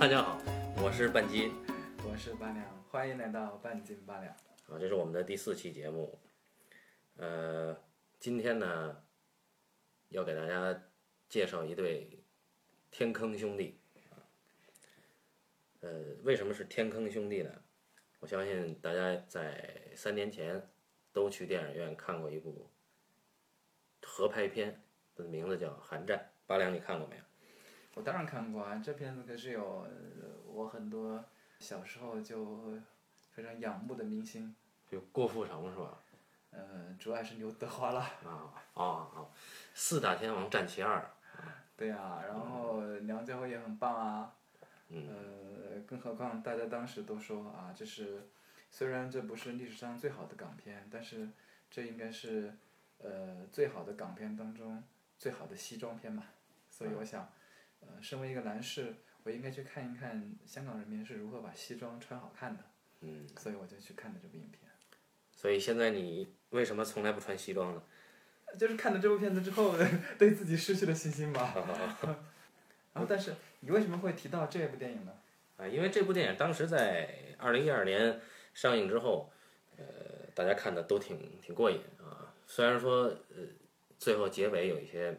大家好，我是半斤我是八两，欢迎来到半斤八两。啊，这是我们的第四期节目。呃，今天呢，要给大家介绍一对天坑兄弟。呃，为什么是天坑兄弟呢？我相信大家在三年前都去电影院看过一部合拍片，的名字叫《寒战》。八两，你看过没有？我当然看过啊，这片子可是有呃我很多小时候就非常仰慕的明星，就郭富城是吧？呃，主要是刘德华了。啊啊啊！四大天王战其二。对呀、然后梁家辉也很棒啊。嗯呃，更何况大家当时都说啊，这是虽然这不是历史上最好的港片，但是这应该是呃最好的港片当中最好的西装片嘛。所以我想，呃，身为一个男士，我应该去看一看香港人民是如何把西装穿好看的。嗯。所以我就去看了这部影片。所以现在你为什么从来不穿西装呢？就是看了这部片子之后，对自己失去了信心吧。然后，但是你为什么会提到这部电影呢？啊，因为这部电影当时在二零一二年上映之后，呃，大家看的都挺挺过瘾啊。虽然说呃最后结尾有一些嗯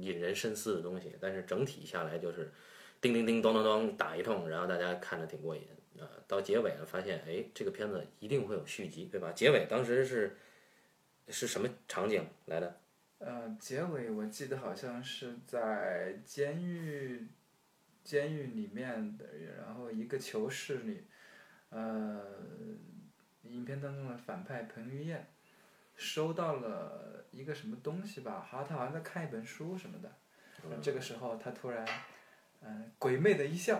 引人深思的东西，但是整体下来就是叮叮叮咚咚咚打一通，然后大家看着挺过瘾啊。到结尾了，发现哎这个片子一定会有续集，对吧？结尾当时是是什么场景来的？呃，结尾我记得好像是在监狱，监狱里面的，然后一个囚室里，呃，影片当中的反派彭于晏收到了一个什么东西吧，好像他好像在看一本书什么的，这个时候他突然，嗯、鬼魅的一笑，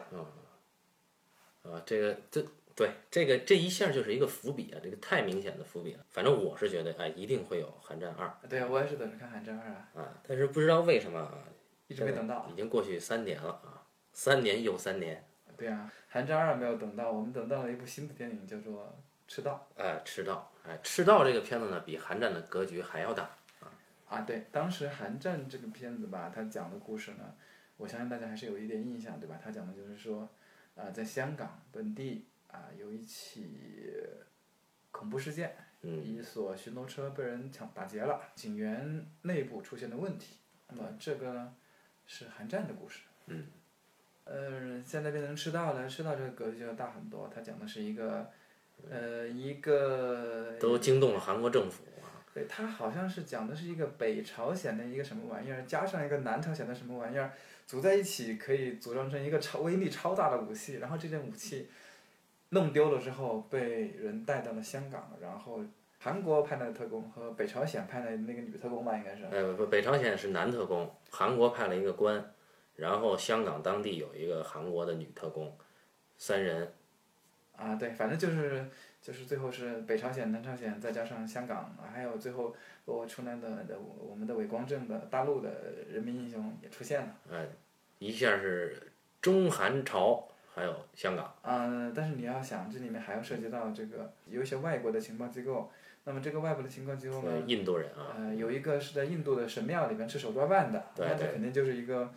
啊，这个这对这个这一下就是一个伏笔啊，这个太明显的伏笔了。反正我是觉得，哎，一定会有《寒战二。对啊，我也是等着看《寒战二》啊，》啊，但是不知道为什么啊，一直没等到。已经过去三年了啊，三年又三年，对啊，《寒战二》没有等到，我们等到了一部新的电影，叫做《赤道哎，赤道，哎，赤道这个片子呢，比《寒战》的格局还要大。》啊。啊对，当时《寒战》这个片子吧，它讲的故事呢，我相信大家还是有一点印象，对吧？它讲的就是说，啊、在香港本地啊、有一起恐怖事件，嗯一所巡逻车被人抢打劫了，警员内部出现了问题。那么这个呢，是寒战的故事。嗯。呃，现在变成赤道了，赤道这个格局就要大很多。它讲的是一个，呃，一个都惊动了韩国政府啊。对，他好像是讲的是一个北朝鲜的一个什么玩意儿，加上一个南朝鲜的什么玩意儿，组在一起可以组装成一个超威力超大的武器。然后这件武器弄丢了之后，被人带到了香港，然后韩国派来的特工和北朝鲜派来的那个女特工吧，应该是。哎，不，北朝鲜是男特工，韩国派了一个官，然后香港当地有一个韩国的女特工，三人。啊，对，反正就是就是最后是北朝鲜、南朝鲜，再加上香港，还有最后我出来的的我们的伪光正的大陆的人民英雄也出现了。哎，一下是中韩朝，还有香港。嗯，但是你要想，这里面还要涉及到这个有一些外国的情报机构。那么这个外国的情报机构呢呃，，印度人啊，呃，有一个是在印度的神庙里面吃手抓饭的，那这肯定就是一个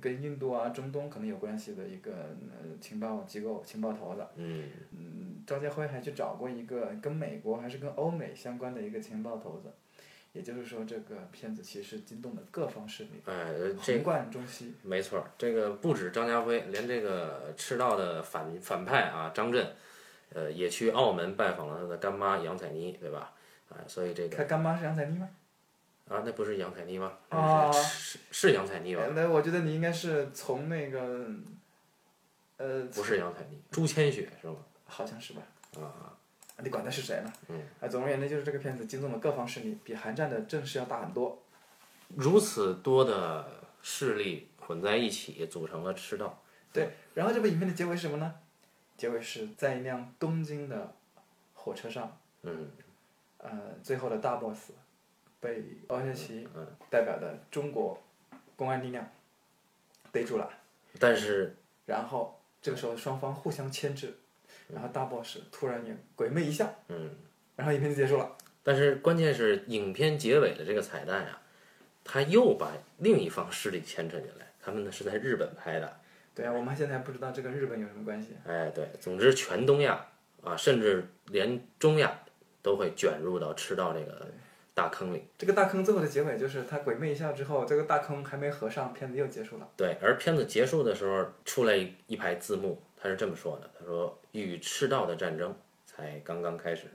跟印度啊、中东可能有关系的一个呃情报机构、情报头子。嗯，嗯张家辉还去找过一个跟美国还是跟欧美相关的一个情报头子，也就是说，这个片子其实惊动了各方势力，哎，横贯中西。没错，这个不止张家辉，连这个赤道的反反派啊张震，呃，也去澳门拜访了他的干妈杨采妮，对吧？哎，所以这个他干妈是杨采妮吗？啊，那不是杨采妮吗？啊是是杨采妮吧？呃那我觉得你应该是从那个，呃，不是杨采妮，朱千雪是吗？好像是吧？啊，你管他是谁呢？嗯。啊，总而言之，就是这个片子惊动了各方势力，比韩战的阵势要大很多。如此多的势力混在一起，组成了赤道。对，然后这部影片的结尾是什么呢？结尾是在一辆东京的火车上，嗯呃，最后的大 boss 被王学齐嗯，代表的中国公安力量逮住了，但是然后这个时候双方互相牵制，然后大 boss 突然也鬼魅一笑，嗯，然后影片就结束了。但是关键是影片结尾的这个彩蛋啊、他又把另一方势力牵扯进来。他们呢是在日本拍的，对啊，我们现在还不知道这跟日本有什么关系。哎，对，总之全东亚啊，甚至连中亚都会卷入到赤道这个大坑里。这个大坑最后的结尾就是他鬼魅一笑之后，这个大坑还没合上，片子又结束了。对，而片子结束的时候出来一排字幕，他是这么说的：“他说与赤道的战争才刚刚开始。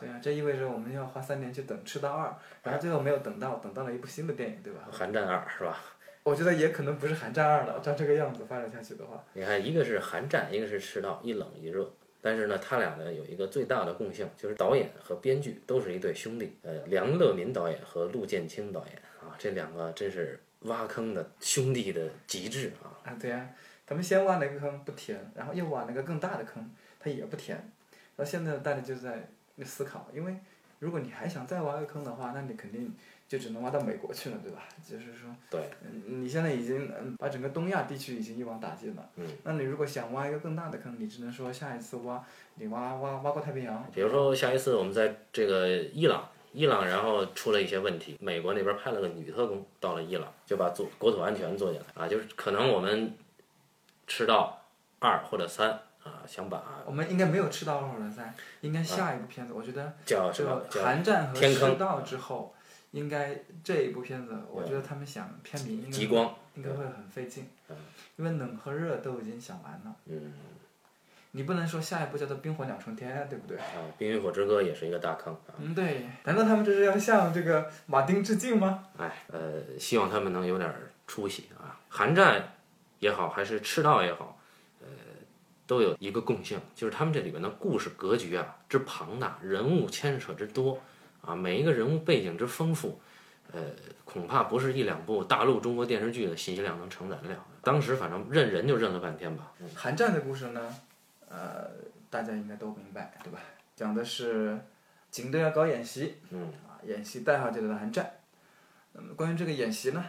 对啊，这意味着我们要花三年去等《赤道二》，然后最后没有等到，等到了一部新的电影，对吧？寒战二是吧？我觉得也可能不是《寒战二》了，照这个样子发展下去的话。你看，一个是寒战，一个是赤道，一冷一热。但是呢，他俩呢有一个最大的共性，就是导演和编剧都是一对兄弟。呃，梁乐民导演和陆建清导演啊，这两个真是挖坑的兄弟的极致啊。啊，对呀、他们先挖了一个坑不填，然后又挖了一个更大的坑，他也不填。那现在大家就在思考，因为如果你还想再挖个坑的话，那你肯定就只能挖到美国去了，对吧？就是说，对，嗯你现在已经嗯把整个东亚地区已经一网打尽了。嗯。那你如果想挖一个更大的坑，你只能说下一次挖，你挖挖挖过太平洋。比如说下一次我们在这个伊朗，伊朗然后出了一些问题，美国那边派了个女特工到了伊朗，就把做国土安全做进来啊，就是可能我们吃到二或者三啊，想把我们应该没有吃到二或者三，应该下一部片子，我觉得叫什这个么寒战和天坑赤道之后，应该这一部片子，我觉得他们想片名应该极光，应该会很费劲，因为冷和热都已经想完了，嗯你不能说下一部叫做冰火两重天，对不对？啊，《冰与火之歌》也是一个大坑啊。嗯，对。难道他们这是要向这个马丁致敬吗？哎，呃，希望他们能有点出息啊。寒战也好，还是赤道也好，呃，都有一个共性，就是他们这里面的故事格局啊之庞大，人物牵扯之多啊，每一个人物背景之丰富，呃，恐怕不是一两部大陆中国电视剧的信息量能承载得了。当时反正认人就认了半天吧。韩战的故事呢，呃，大家应该都明白，对吧？讲的是警队要搞演习，嗯，啊，演习代号就叫做寒战。那么关于这个演习呢，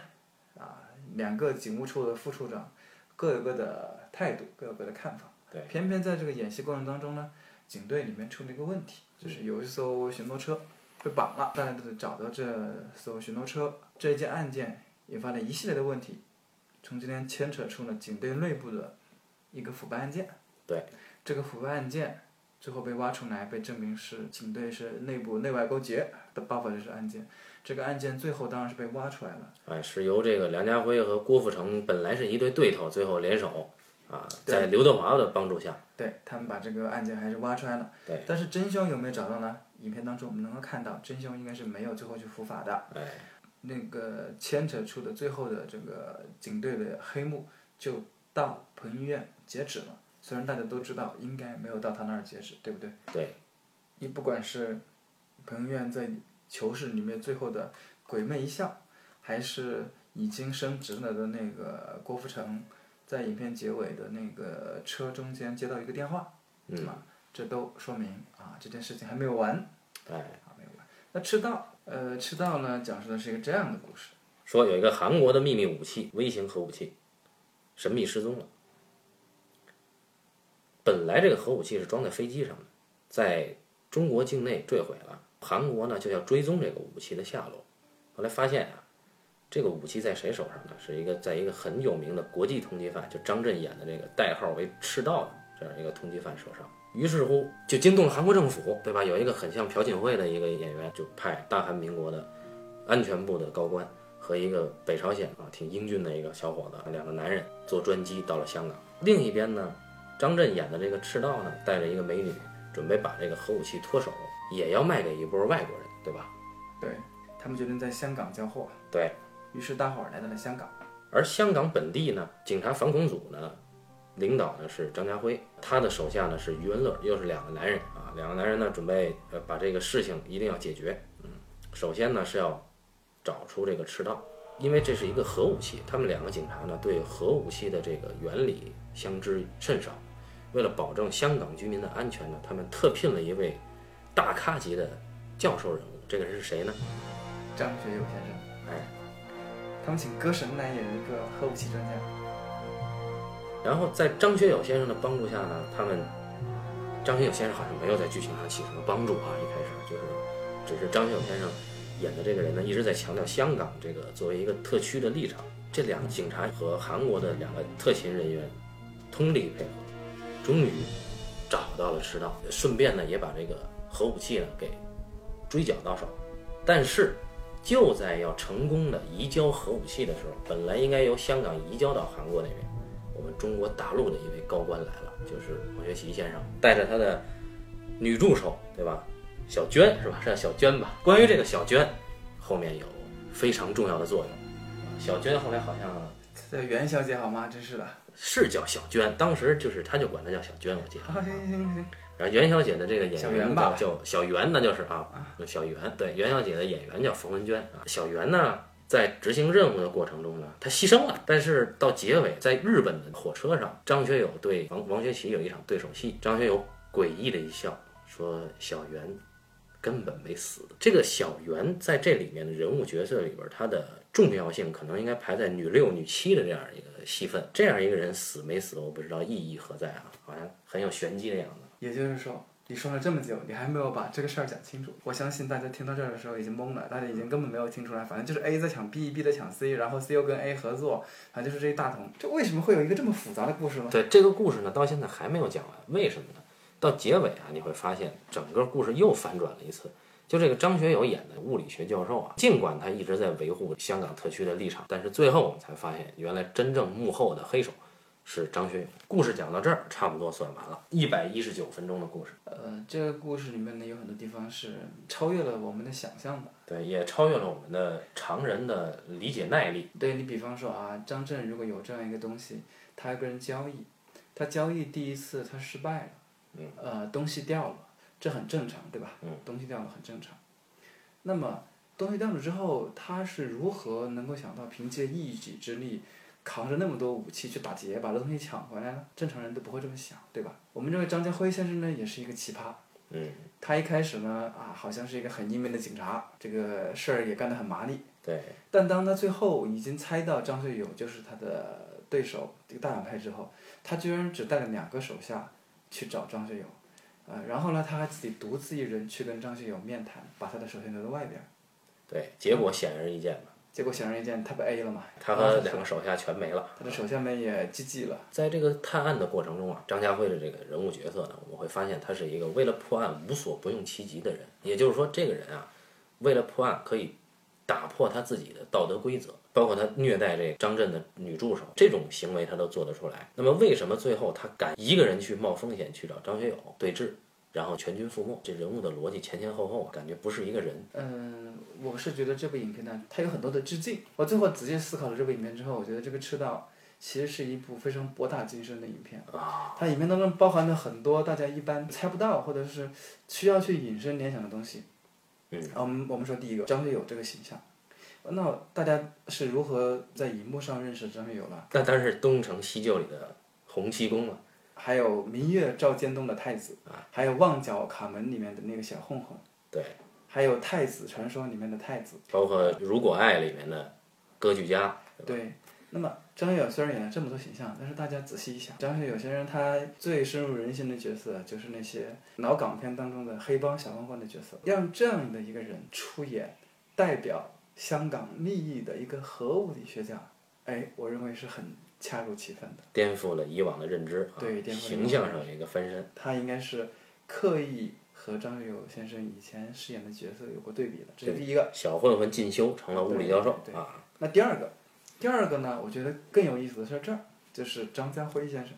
啊，两个警务处的副处长各有各的态度，各有各的看法。对。偏偏在这个演习过程当中呢，警队里面出了一个问题，就是有一艘巡逻车被绑了，大家都得找到这艘巡逻车。这一件案件引发了一系列的问题，从今天牵扯出了警队内部的一个腐败案件。对。这个腐败案件最后被挖出来，被证明是警队是内部内外勾结的爆发这是案件。这个案件最后当然是被挖出来了。哎，是由这个梁家辉和郭富城本来是一对对头，最后联手啊，在刘德华的帮助下，对他们把这个案件还是挖出来了。对。但是真凶有没有找到呢？影片当中我们能够看到，真凶应该是没有最后去伏法的。哎。那个牵扯出的最后的这个警队的黑幕，就到彭于晏截止了。虽然大家都知道应该没有到他那儿截止，对不对？对。你不管是彭于晏在囚室里面最后的鬼魅一笑，还是已经升职了的那个郭富城，在影片结尾的那个车中间接到一个电话，嗯，吧？这都说明啊，这件事情还没有完。哎。啊，没有完。那赤道，呃，赤道呢，讲述的是一个这样的故事。说有一个韩国的秘密武器，微型核武器，神秘失踪了。本来这个核武器是装在飞机上的，在中国境内坠毁了。韩国呢就要追踪这个武器的下落，后来发现啊，这个武器在谁手上呢？是一个在一个很有名的国际通缉犯，就张震演的这个代号为“赤道”的这样一个通缉犯手上。于是乎就惊动了韩国政府，对吧？有一个很像朴槿惠的一个演员，就派大韩民国的安全部的高官和一个北朝鲜啊挺英俊的一个小伙子，两个男人坐专机到了香港。另一边呢，张震演的这个赤道呢，带着一个美女，准备把这个核武器脱手，也要卖给一波外国人，对吧？对他们决定在香港交货。对。于是大伙儿来到了香港。而香港本地呢，警察反恐组呢，领导呢是张家辉，他的手下呢是余文乐，又是两个男人啊。两个男人呢，准备呃把这个事情一定要解决。嗯，首先呢是要找出这个赤道，因为这是一个核武器，他们两个警察呢对核武器的这个原理相知甚少。为了保证香港居民的安全呢，他们特聘了一位大咖级的教授人物。这个人是谁呢？张学友先生。哎，他们请歌神来演一个核武器专家。然后在张学友先生的帮助下呢，他们张学友先生好像没有在剧情上起什么帮助啊，一开始就是只是张学友先生演的这个人呢一直在强调香港这个作为一个特区的立场。这两个警察和韩国的两个特勤人员通力配合，终于找到了赤道，顺便呢也把这个核武器呢给追缴到手。但是就在要成功的移交核武器的时候，本来应该由香港移交到韩国那边，我们中国大陆的一位高官来了，就是王学圻先生，带着他的女助手，对吧？小娟是吧？是叫小娟吧？关于这个小娟，后面有非常重要的作用。小娟后来好像叫袁小姐好吗？真是的。是叫小娟，当时就是他就管她叫小娟，我记得。好，行行行行。然后袁小姐的这个演员吧叫小袁，那就是啊，小袁。对，袁小姐的演员叫冯文娟啊。小袁呢，在执行任务的过程中呢，他牺牲了。但是到结尾，在日本的火车上，张学友对王王学圻有一场对手戏，张学友诡异的一笑，说小袁根本没死。这个小袁在这里面的人物角色里边，他的重要性可能应该排在女六、女七的这样一个戏份。这样一个人死没死，我不知道意义何在啊，好像很有玄机的样子。也就是说，你说了这么久，你还没有把这个事儿讲清楚。我相信大家听到这儿的时候已经懵了，大家已经根本没有听出来，反正就是 A 在抢 B，B 在抢 C，然后 C 又跟 A 合作，反正就是这一大通。这为什么会有一个这么复杂的故事呢？对这个故事呢，到现在还没有讲完，为什么呢？到结尾啊，你会发现整个故事又反转了一次。就这个张学友演的物理学教授啊，尽管他一直在维护香港特区的立场，但是最后我们才发现，原来真正幕后的黑手是张学友。故事讲到这儿，差不多算完了，一百一十九分钟的故事，呃，这个故事里面呢，有很多地方是超越了我们的想象的。对，也超越了我们的常人的理解耐力。对你比方说啊，张震如果有这样一个东西，他要跟人交易，他交易第一次他失败了，嗯，呃，东西掉了，这很正常，对吧？嗯，东西掉了很正常。那么东西掉了之后，他是如何能够想到凭借一己之力，扛着那么多武器去打劫，把这东西抢回来了？正常人都不会这么想，对吧？我们这位张家辉先生呢，也是一个奇葩。嗯，他一开始呢，啊，好像是一个很英明的警察，这个事儿也干得很麻利。对，但当他最后已经猜到张学友就是他的对手，这个大反派之后，他居然只带了两个手下去找张学友，呃，然后呢，他还自己独自一人去跟张学友面谈，把他的手下留在外边。对，结果显而易见嘛，结果显而易见，他被 A 了嘛，他和两个手下全没了。他的手下们也 GG 了。在这个探案的过程中啊，张家辉的这个人物角色呢，我们会发现他是一个为了破案无所不用其极的人。也就是说，这个人啊，为了破案可以打破他自己的道德规则，包括他虐待这张震的女助手这种行为，他都做得出来。那么，为什么最后他敢一个人去冒风险去找张学友对峙，然后全军覆没？这人物的逻辑前前后后啊，感觉不是一个人。嗯，我是觉得这部影片呢，它有很多的致敬。我最后仔细思考了这部影片之后，我觉得这个《赤道》其实是一部非常博大精深的影片。啊，它影片当中包含了很多大家一般猜不到，或者是需要去引申联想的东西。嗯，我们我们说第一个张学友这个形象，那大家是如何在荧幕上认识张学友了？那当然是东成西就里的洪七公了。还有《明月照江东》的太子，还有《旺角卡门》里面的那个小混混，对，还有《太子传说》里面的太子。包括《如果爱》里面的歌剧家。对，那么张学友虽然演了这么多形象，但是大家仔细一想，张学友先生他最深入人心的角色就是那些老港片当中的黑帮小混混的角色。让这样的一个人出演代表香港利益的一个核物理学家，哎，我认为是很恰如其分的。颠覆了以往的认知，啊对颠覆了形象上有一个翻身。他应该是刻意和张学友先生以前饰演的角色有过对比的，这是第一个。小混混进修成了物理教授对啊，那第二个，第二个呢，我觉得更有意思的是这儿，就是张家辉先生。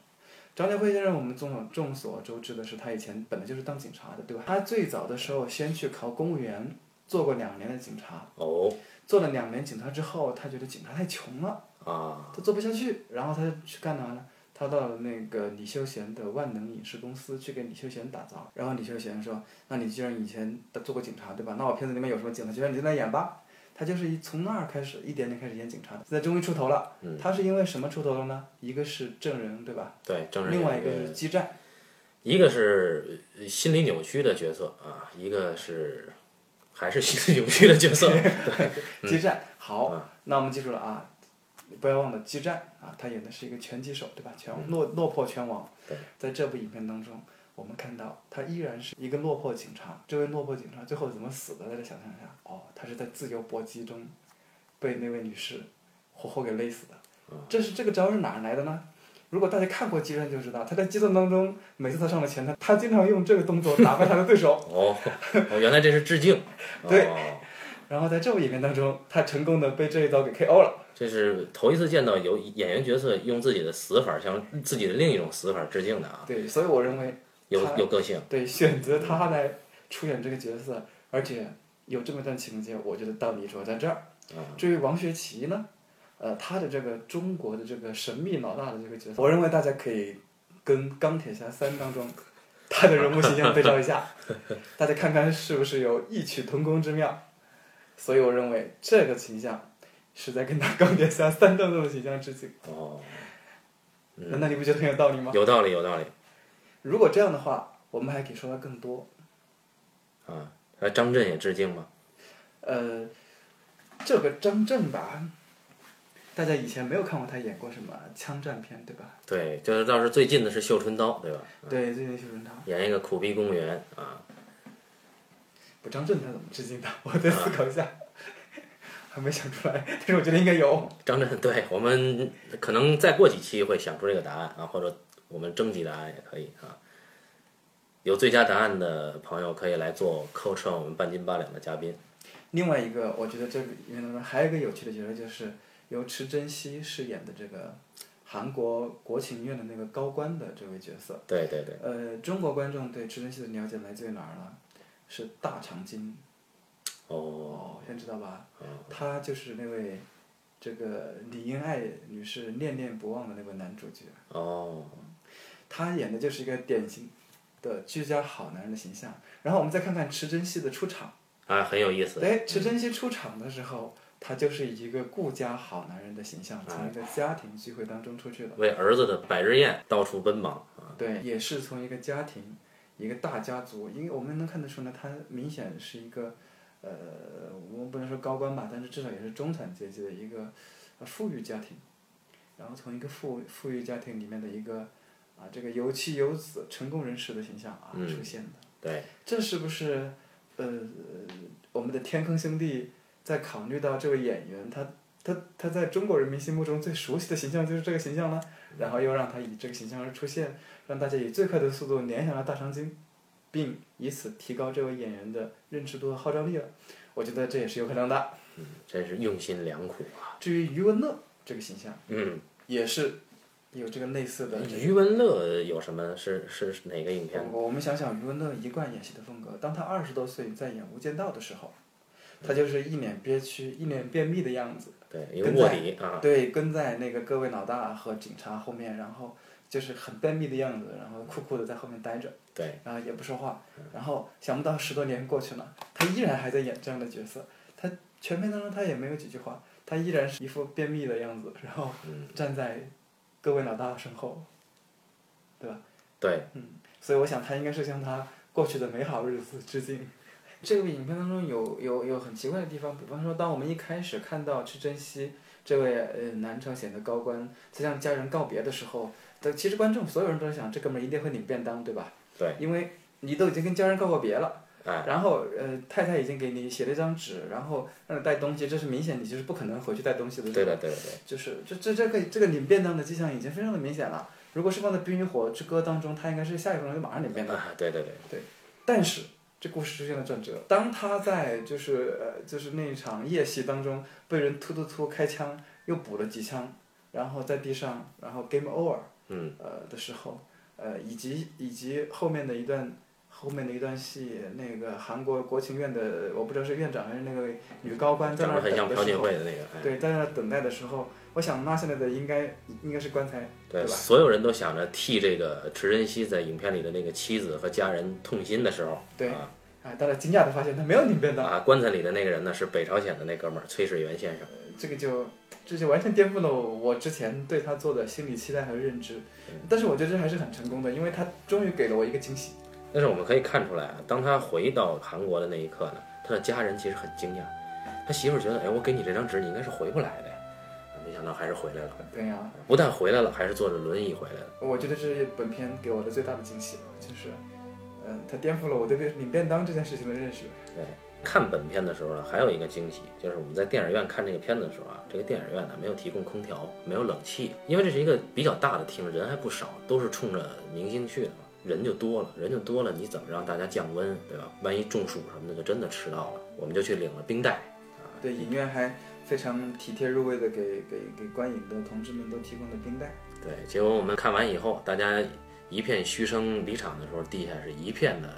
张家辉先生，我们众所众所周知的是，他以前本来就是当警察的，对吧？他最早的时候先去考公务员，做过两年的警察。哦做了两年警察之后，他觉得警察太穷了，啊，他做不下去，然后他就去干嘛呢？他到了那个李修贤的万能影视公司去给李修贤打造。然后李修贤说：“那你既然以前做过警察，对吧？那我片子里面有什么警察角色，你就来演吧。”他就是一从那儿开始，一点点开始演警察的。现在终于出头了。嗯他是因为什么出头了呢？一个是证人，对吧？对，证人另外一个是激战。一个是呃心理扭曲的角色啊，一个是还是心理扭曲的角色。激战好，啊那我们记住了啊，不要忘了激战啊，他演的是一个拳击手，对吧？拳落落魄拳王。在这部影片当中，我们看到他依然是一个落魄警察。这位落魄警察最后怎么死的？大家想象一下，哦，他是在自由搏击中被那位女士活活给勒死的。这是这个招是哪儿来的呢？如果大家看过《激战》就知道，他在激战当中，每次他上了前台，他经常用这个动作打败他的对手。哦，哦，原来这是致敬。对哦然后在这部影片当中，他成功的被这一刀给 KO 了。这是头一次见到有演员角色用自己的死法向自己的另一种死法致敬的啊，对，所以我认为，有有个性。对选择他来出演这个角色，而且有这么一段情节，我觉得道理主要在这儿。至于王学圻呢，呃，他的这个中国的这个神秘老大的这个角色，我认为大家可以跟《钢铁侠三》当中他的人物形象对照一下，大家看看是不是有异曲同工之妙。所以我认为这个形象是在跟他《钢铁侠三》段论的形象致敬。哦，难道你不觉得很有道理吗？有道理，有道理如果这样的话，我们还可以说他更多。啊。那张震也致敬吗？呃，这个张震吧，大家以前没有看过他演过什么枪战片，对吧？对，就是倒是最近的是《绣春刀》，对吧？对，最近绣春刀，演一个苦逼公务员啊，不张震他怎么致敬的？我再思考一下，还没想出来，但是我觉得应该有。张震，对我们可能再过几期会想出这个答案啊，或者我们征集答案也可以啊。有最佳答案的朋友可以来做客串我们半斤八两的嘉宾。另外一个，我觉得这个里面当中还有一个有趣的角色，就是由池珍熙饰演的这个韩国国情院的那个高官的这位角色。对对对，呃，中国观众对池珍熙的了解来自于哪儿呢？是大长今。哦，哦，现在知道吧？他就是那位这个李英爱女士念念不忘的那位男主角。哦，他演的就是一个典型的居家好男人的形象。然后我们再看看池珍熙的出场。啊，很有意思。哎，池珍熙出场的时候，他就是一个顾家好男人的形象，从一个家庭聚会当中出去了。为儿子的百日宴到处奔忙啊。对，也是从一个家庭，一个大家族，因为我们能看得出呢，他明显是一个，呃，我们不能说高官吧，但是至少也是中产阶级的一个呃富裕家庭，然后从一个富富裕家庭里面的一个啊这个有妻有子成功人士的形象啊、嗯出现的，对，这是不是呃我们的天坑兄弟在考虑到这位演员他他他在中国人民心目中最熟悉的形象就是这个形象呢？然后又让他以这个形象而出现，让大家以最快的速度联想到大长今，并以此提高这位演员的认知度和号召力了。我觉得这也是有可能的。嗯真是用心良苦啊。至于余文乐这个形象，嗯，也是有这个类似的。余文乐有什么是是是哪个影片？我我们想想余文乐一贯演戏的风格，当他二十多岁在演《无间道》的时候，他就是一脸憋屈、一脸便秘的样子。对，一个卧底啊。对，跟在那个各位老大和警察后面，然后就是很便秘的样子，然后酷酷的在后面待着，对，然后也不说话，然后想不到十多年过去了，他依然还在演这样的角色，他全片当中他也没有几句话，他依然是一副便秘的样子，然后嗯站在各位老大身后，对吧？对，嗯所以我想他应该是向他过去的美好日子致敬。这个影片当中有有有很奇怪的地方，比方说，当我们一开始看到去珍惜这位呃南朝鲜的高官在向家人告别的时候，的其实观众所有人都在想，这哥们儿一定会领便当，对吧？对。因为你都已经跟家人告过别了，哎，然后呃太太已经给你写了一张纸，然后让你带东西，这是明显你就是不可能回去带东西的。对的，对的，对。就是这这这个这个领便当的迹象已经非常的明显了。如果是放在《冰与火之歌》当中，他应该是下一分钟就马上领便当。啊，对对对，但是这故事出现了转折，当他在就是呃就是那一场夜戏当中被人突突突开枪，又补了几枪，然后在地上，然后 game over，嗯，呃的时候，呃以及以及后面的一段后面的一段戏，那个韩国国情院的我不知道是院长还是那个女高官在那儿很像等的时候朴槿惠，的那个，哎，对，在那等待的时候，我想拉下来的应该应该是棺材，对，对吧？所有人都想着替这个池珍熙在影片里的那个妻子和家人痛心的时候，对啊，啊，大家惊讶的发现他没有领便当，啊，棺材里的那个人呢是北朝鲜的那哥们儿崔始源先生，这个就这就完全颠覆了我之前对他做的心理期待和认知。但是我觉得这还是很成功的，因为他终于给了我一个惊喜。但是我们可以看出来啊，当他回到韩国的那一刻呢，他的家人其实很惊讶，他媳妇儿觉得，哎，我给你这张纸，你应该是回不来的呀，啊没想到还是回来了，对呀、不但回来了，还是坐着轮椅回来了。我觉得这是本片给我的最大的惊喜了，就是，嗯、它颠覆了我对领便当这件事情的认识。对，看本片的时候呢，还有一个惊喜，就是我们在电影院看这个片子的时候啊，这个电影院呢没有提供空调，没有冷气，因为这是一个比较大的厅，人还不少，都是冲着明星去的嘛，人就多了，人就多了，你怎么让大家降温，对吧？万一中暑什么的，就真的迟到了。我们就去领了冰袋啊，对，影院还非常体贴入微的给给给观影的同志们都提供了冰袋。对，结果我们看完以后，大家一片嘘声离场的时候，地下是一片的，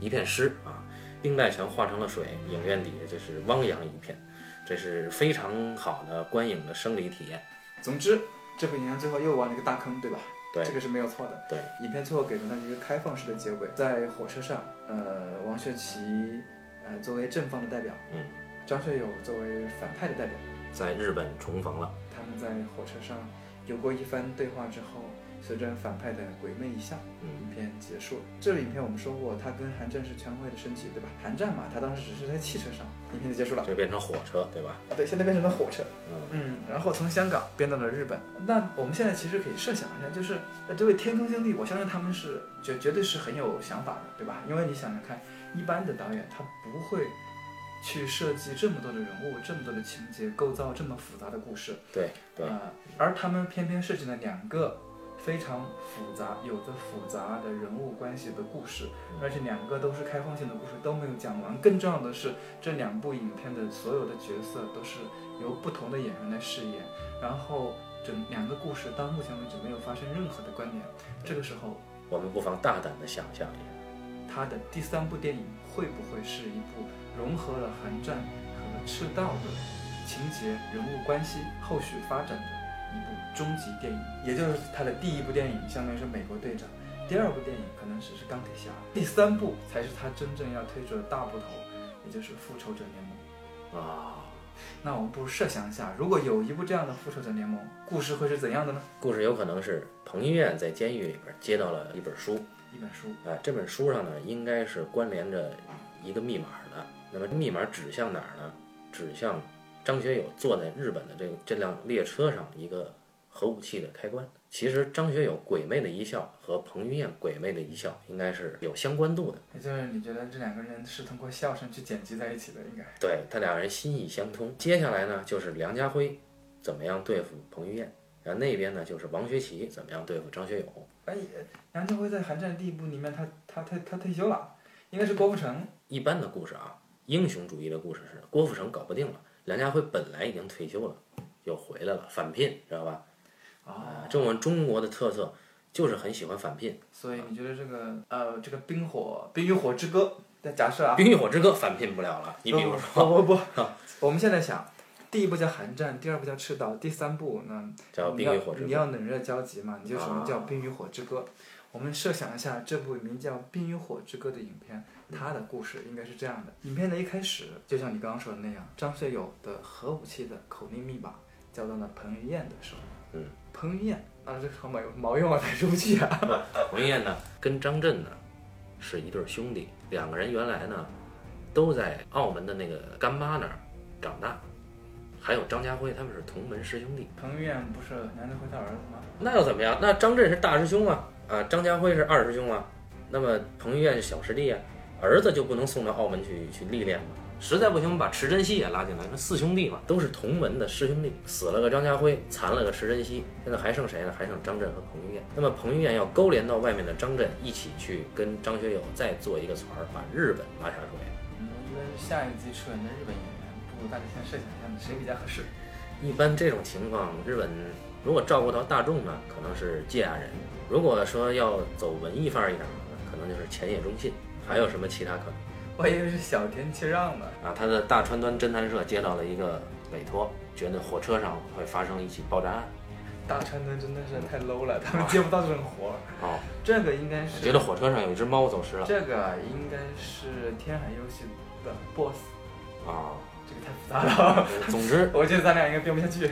一片湿啊，冰袋全化成了水，影院底下就是汪洋一片，这是非常好的观影的生理体验。总之，这部影片最后又挖了一个大坑，对吧？对这个是没有错的。对，影片最后给了他一个开放式的结尾，在火车上，呃，王学圻，呃，作为正方的代表，嗯，张学友作为反派的代表，在日本重逢了，他们在火车上有过一番对话之后，随着反派的鬼魅一笑，嗯影片结束了。这个影片我们说过，它跟韩战是全方位的升级，对吧？韩战嘛，它当时只是在汽车上，影片就结束了。就变成火车，对吧？啊，对，现在变成了火车。嗯，嗯，然后从香港变到了日本。那我们现在其实可以设想一下，就是呃这位天空兄弟，我相信他们是绝绝对是很有想法的，对吧？因为你想想看，一般的导演他不会去设计这么多的人物、这么多的情节，构造这么复杂的故事。对对，啊、而他们偏偏设计了两个非常复杂、有着复杂的人物关系的故事，而且两个都是开放性的故事，都没有讲完。更重要的是，这两部影片的所有的角色都是由不同的演员来饰演，然后整两个故事到目前为止没有发生任何的关联。这个时候，我们不妨大胆的想象一下，他的第三部电影会不会是一部融合了寒战和赤道的情节、人物关系、后续发展的一部终极电影？也就是他的第一部电影相当于是美国队长，第二部电影可能只是钢铁侠，第三部才是他真正要推出的大部头，也就是复仇者联盟。啊，那我们不如设想一下，如果有一部这样的复仇者联盟，故事会是怎样的呢？故事有可能是彭于晏在监狱里边接到了一本书，一本书，啊，这本书上呢应该是关联着一个密码的。那么密码指向哪儿呢？指向张学友坐在日本的这个这辆列车上一个核武器的开关。其实张学友鬼魅的一笑和彭于晏鬼魅的一笑应该是有相关度的，也就是你觉得这两个人是通过笑声去剪辑在一起的，应该。对他俩人心意相通。接下来呢就是梁家辉怎么样对付彭于晏，然后那边呢就是王学圻怎么样对付张学友。哎，梁家辉在《寒战》第一部里面他，他他他退休了，应该是郭富城。一般的故事啊，英雄主义的故事是郭富城搞不定了，梁家辉本来已经退休了，又回来了，返聘，知道吧？啊，这我们中国的特色就是很喜欢返聘，所以你觉得这个呃，这个冰火《冰与火之歌》的假设啊《冰与火之歌》返聘不了了。你比如说，不不不，我们现在想，第一部叫《寒战》，第二部叫《赤道》，第三部呢？叫《冰与火之歌》，你要冷热交集嘛，你就什么叫《冰与火之歌》我们设想一下这部名叫《冰与火之歌》的影片，它的故事应该是这样的：影片的一开始，就像你刚刚说的那样，张学友的核武器的口令密码交到了彭于晏的手。嗯，彭于晏啊，这好毛毛用啊，台式武器啊。彭于晏呢跟张震呢是一对兄弟，两个人原来呢都在澳门的那个干妈那儿长大，还有张家辉他们是同门师兄弟。彭于晏不是梁家辉他儿子吗？那又怎么样？那张震是大师兄啊，啊，张家辉是二师兄啊，那么彭于晏是小师弟啊，儿子就不能送到澳门去去历练吗？实在不行，把池珍熙也拉进来，那四兄弟嘛，都是同门的师兄弟，死了个张家辉，残了个池珍熙，现在还剩谁呢？还剩张震和彭于晏。那么彭于晏要勾连到外面的张震，一起去跟张学友再做一个团儿，把日本拉下水。嗯，我觉得下一季出演的日本演员，不如大家先设想一下谁比较合适。一般这种情况，日本如果照顾到大众呢，可能是芥雅人；如果说要走文艺范儿一点的，可能就是前野忠信。还有什么其他可能？我以为是小田切让呢。啊，他的大川端侦探社接到了一个委托，觉得火车上会发生一起爆炸案。大川端真的是太 low 了，他们接不到这种活儿。哦，这个应该是觉得火车上有一只猫走失了。这个应该是天海游戏的 boss，啊，这个太复杂了，总之，我觉得咱俩应该编不下去。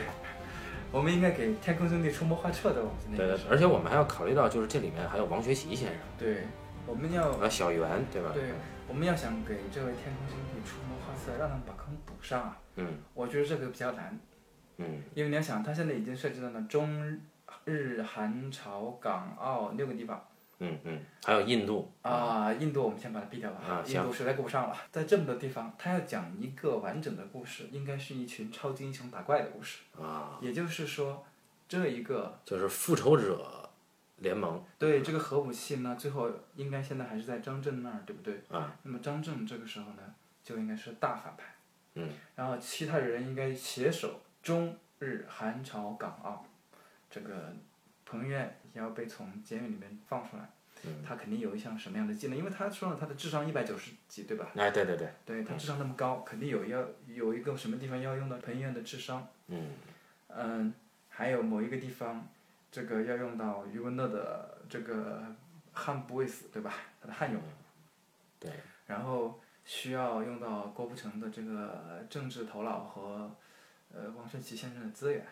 我们应该给天空兄弟出谋划策的，我们那对，而且我们还要考虑到，就是这里面还有王学习先生，对，我们要啊，小圆，对吧？对，我们要想给这位天空兄弟出谋划策，让他们把坑补上啊。嗯我觉得这个比较难，嗯因为你要想，他现在已经涉及到了中日韩朝港澳六个地方，嗯嗯，还有印度啊，印度我们先把它避掉吧，啊印度实在顾不上了。在这么多地方，他要讲一个完整的故事，应该是一群超级英雄打怪的故事。啊，也就是说，这一个就是复仇者联盟对这个核武器呢，最后应该现在还是在张震那儿，对不对？啊。那么张震这个时候呢，就应该是大反派。嗯。然后其他人应该携手中日韩朝港澳，这个彭于晏也要被从监狱里面放出来。嗯。他肯定有一项什么样的技能？因为他说了，他的智商一百九十几，对吧？哎，对对对，对他智商那么高，肯定有要有一个什么地方要用到彭于晏的智商。嗯。嗯，还有某一个地方，这个要用到余文乐的这个汉不畏死，对吧？他的汉勇。对。然后需要用到郭富城的这个政治头脑和呃汪顺奇先生的资源，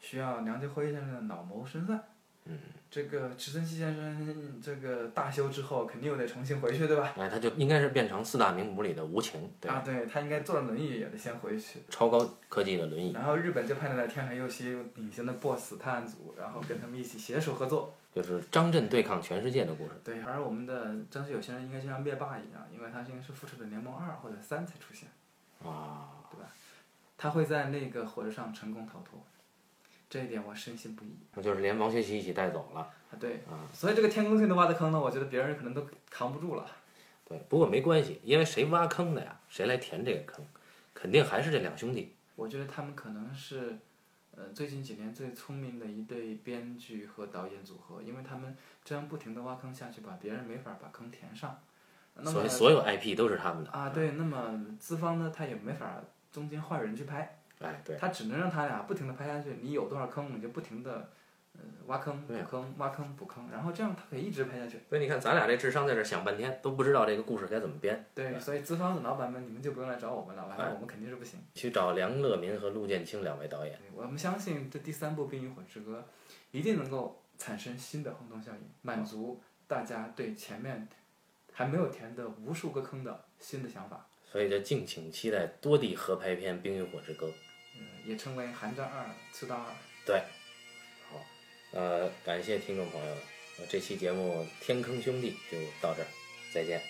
需要梁家辉先生的老谋深算。嗯。这个池承熙先生这个大修之后，肯定又得重新回去，对吧？哎，他就应该是变成四大名捕里的无情，对吧？啊，对他应该坐着轮椅也得先回去。超高科技的轮椅。然后日本就派来了天海佑希领衔的 BOSS 探案组，然后跟他们一起携手合作。就是张震对抗全世界的故事。对，而我们的张学友先生应该就像灭霸一样，因为他应该是复仇者联盟二或者三才出现，啊，对吧？他会在那个火车上成功逃脱，这一点我深信不疑。那就是连王学习一起带走了。啊，对，啊所以这个天宫星的挖的坑呢，我觉得别人可能都扛不住了。对，不过没关系，因为谁挖坑的呀，谁来填这个坑，肯定还是这两兄弟。我觉得他们可能是，呃，最近几年最聪明的一对编剧和导演组合，因为他们这样不停的挖坑下去把，别人没法把坑填上。那么所以所有 IP 都是他们的。啊，对，那么资方呢，他也没法中间换人去拍，哎，对，他只能让他俩不停的拍下去，你有多少坑，你就不停的。呃，挖坑补坑，挖坑补坑，然后这样他可以一直拍下去。所以你看，咱俩这智商在这想半天，都不知道这个故事该怎么编。对，所以资方的老板们，你们就不用来找我们了，完了我们肯定是不行。去找梁乐民和陆建清两位导演。我们相信这第三部《冰与火之歌》一定能够产生新的轰动效应，满足大家对前面还没有填的无数个坑的新的想法。所以就敬请期待多地合拍片《冰与火之歌》。也称为《寒战二》《刺刀二》。对。好呃，感谢听众朋友，这期节目《天坑兄弟》就到这儿，再见。